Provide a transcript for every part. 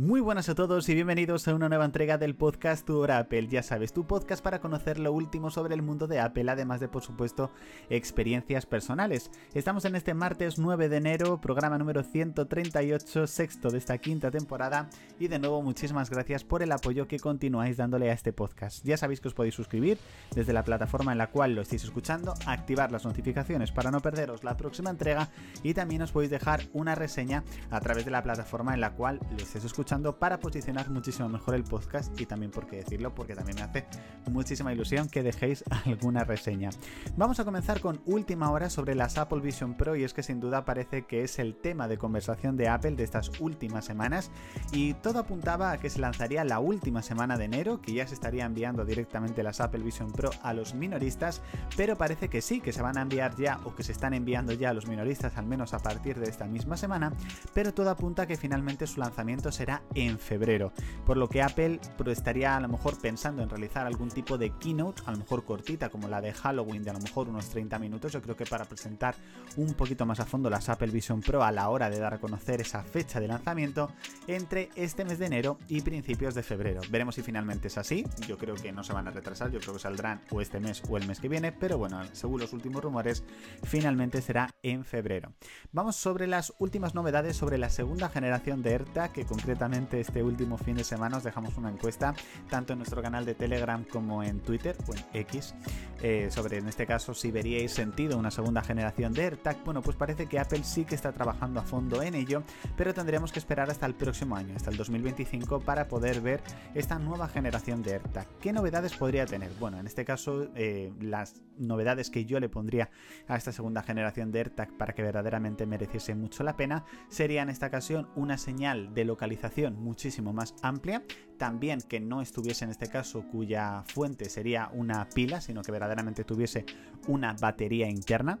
Muy buenas a todos y bienvenidos a una nueva entrega del podcast Tu Hora Apple. Ya sabes, tu podcast para conocer lo último sobre el mundo de Apple, además de, por supuesto, experiencias personales. Estamos en este martes 9 de enero, programa número 138, sexto de esta quinta temporada. Y de nuevo, muchísimas gracias por el apoyo que continuáis dándole a este podcast. Ya sabéis que os podéis suscribir desde la plataforma en la cual lo estáis escuchando, activar las notificaciones para no perderos la próxima entrega y también os podéis dejar una reseña a través de la plataforma en la cual lo estéis escuchando para posicionar muchísimo mejor el podcast y también por qué decirlo, porque también me hace muchísima ilusión que dejéis alguna reseña. Vamos a comenzar con última hora sobre las Apple Vision Pro y es que sin duda parece que es el tema de conversación de Apple de estas últimas semanas y todo apuntaba a que se lanzaría la última semana de enero, que ya se estaría enviando directamente las Apple Vision Pro a los minoristas, pero parece que sí, que se van a enviar ya o que se están enviando ya a los minoristas al menos a partir de esta misma semana, pero todo apunta a que finalmente su lanzamiento será en febrero, por lo que Apple estaría a lo mejor pensando en realizar algún tipo de keynote, a lo mejor cortita como la de Halloween de a lo mejor unos 30 minutos, yo creo que para presentar un poquito más a fondo las Apple Vision Pro a la hora de dar a conocer esa fecha de lanzamiento entre este mes de enero y principios de febrero. Veremos si finalmente es así, yo creo que no se van a retrasar, yo creo que saldrán o este mes o el mes que viene, pero bueno, según los últimos rumores, finalmente será en febrero. Vamos sobre las últimas novedades sobre la segunda generación de AirTag, que concretamente este último fin de semana os dejamos una encuesta, tanto en nuestro canal de Telegram como en Twitter o en X, eh, sobre en este caso si veríais sentido una segunda generación de AirTag. Bueno, pues parece que Apple sí que está trabajando a fondo en ello, pero tendremos que esperar hasta el próximo año, hasta el 2025, para poder ver esta nueva generación de AirTag. ¿Qué novedades podría tener? Bueno, en este caso, eh, las novedades que yo le pondría a esta segunda generación de AirTag para que verdaderamente mereciese mucho la pena sería en esta ocasión una señal de localización muchísimo más amplia. También que no estuviese en este caso cuya fuente sería una pila, sino que verdaderamente tuviese una batería interna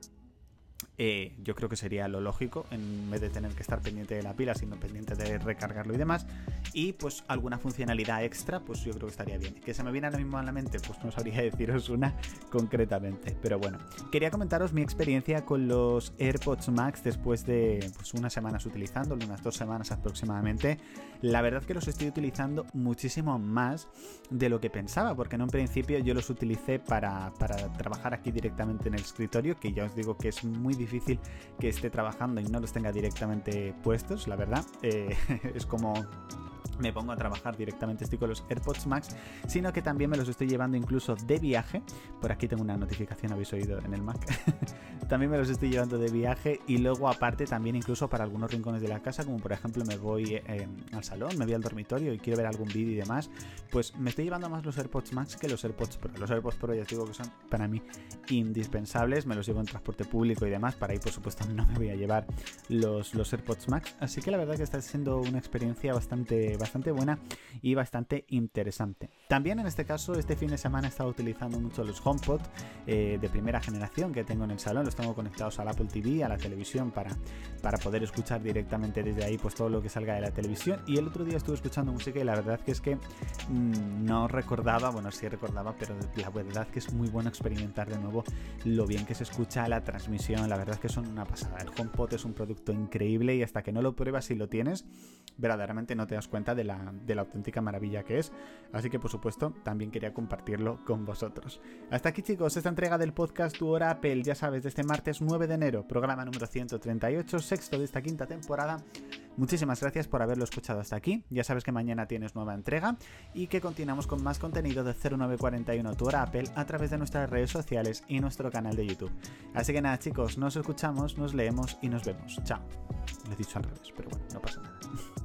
eh, yo creo que sería lo lógico, en vez de tener que estar pendiente de la pila, sino pendiente de recargarlo y demás. Y pues alguna funcionalidad extra, pues yo creo que estaría bien. Que se me viene ahora mismo a la mente, pues no sabría deciros una concretamente. Pero bueno, quería comentaros mi experiencia con los AirPods Max después de pues, unas semanas utilizándolos, unas dos semanas aproximadamente. La verdad que los estoy utilizando muchísimo más de lo que pensaba, porque en un principio yo los utilicé para, para trabajar aquí directamente en el escritorio, que ya os digo que es muy difícil que esté trabajando y no los tenga directamente puestos, la verdad. Eh, es como me pongo a trabajar directamente, estoy con los AirPods Max, sino que también me los estoy llevando incluso de viaje. Por aquí tengo una notificación, habéis oído en el Mac. también me los estoy llevando de viaje y luego aparte también incluso para algunos rincones de la casa, como por ejemplo me voy eh, al salón, me voy al dormitorio y quiero ver algún vídeo y demás, pues me estoy llevando más los AirPods Max que los AirPods Pro. Los AirPods Pro ya os digo que son para mí indispensables, me los llevo en transporte público y demás, para ahí por supuesto no me voy a llevar los, los AirPods Max, así que la verdad que está siendo una experiencia bastante, bastante bastante buena y bastante interesante. También en este caso, este fin de semana he estado utilizando mucho los HomePod eh, de primera generación que tengo en el salón. Los tengo conectados al Apple TV, a la televisión, para, para poder escuchar directamente desde ahí pues todo lo que salga de la televisión. Y el otro día estuve escuchando música y la verdad que es que mm, no recordaba, bueno, sí recordaba, pero la verdad que es muy bueno experimentar de nuevo lo bien que se escucha la transmisión. La verdad que son una pasada. El HomePod es un producto increíble y hasta que no lo pruebas y lo tienes, verdaderamente no te das cuenta de la, auténtica maravilla que es. Así que por supuesto también quería compartirlo con vosotros. Hasta aquí chicos, esta entrega del podcast Tu Hora Apple, ya sabes, de este martes 9 de enero, programa número 138, sexto de esta quinta temporada. Muchísimas gracias por haberlo escuchado hasta aquí. Ya sabes que mañana tienes nueva entrega y que continuamos con más contenido de 0941 Tu Hora Apple a través de nuestras redes sociales y nuestro canal de YouTube. Así que nada chicos, nos escuchamos, nos leemos y nos vemos. Chao. Lo he dicho al revés, pero bueno, no pasa nada.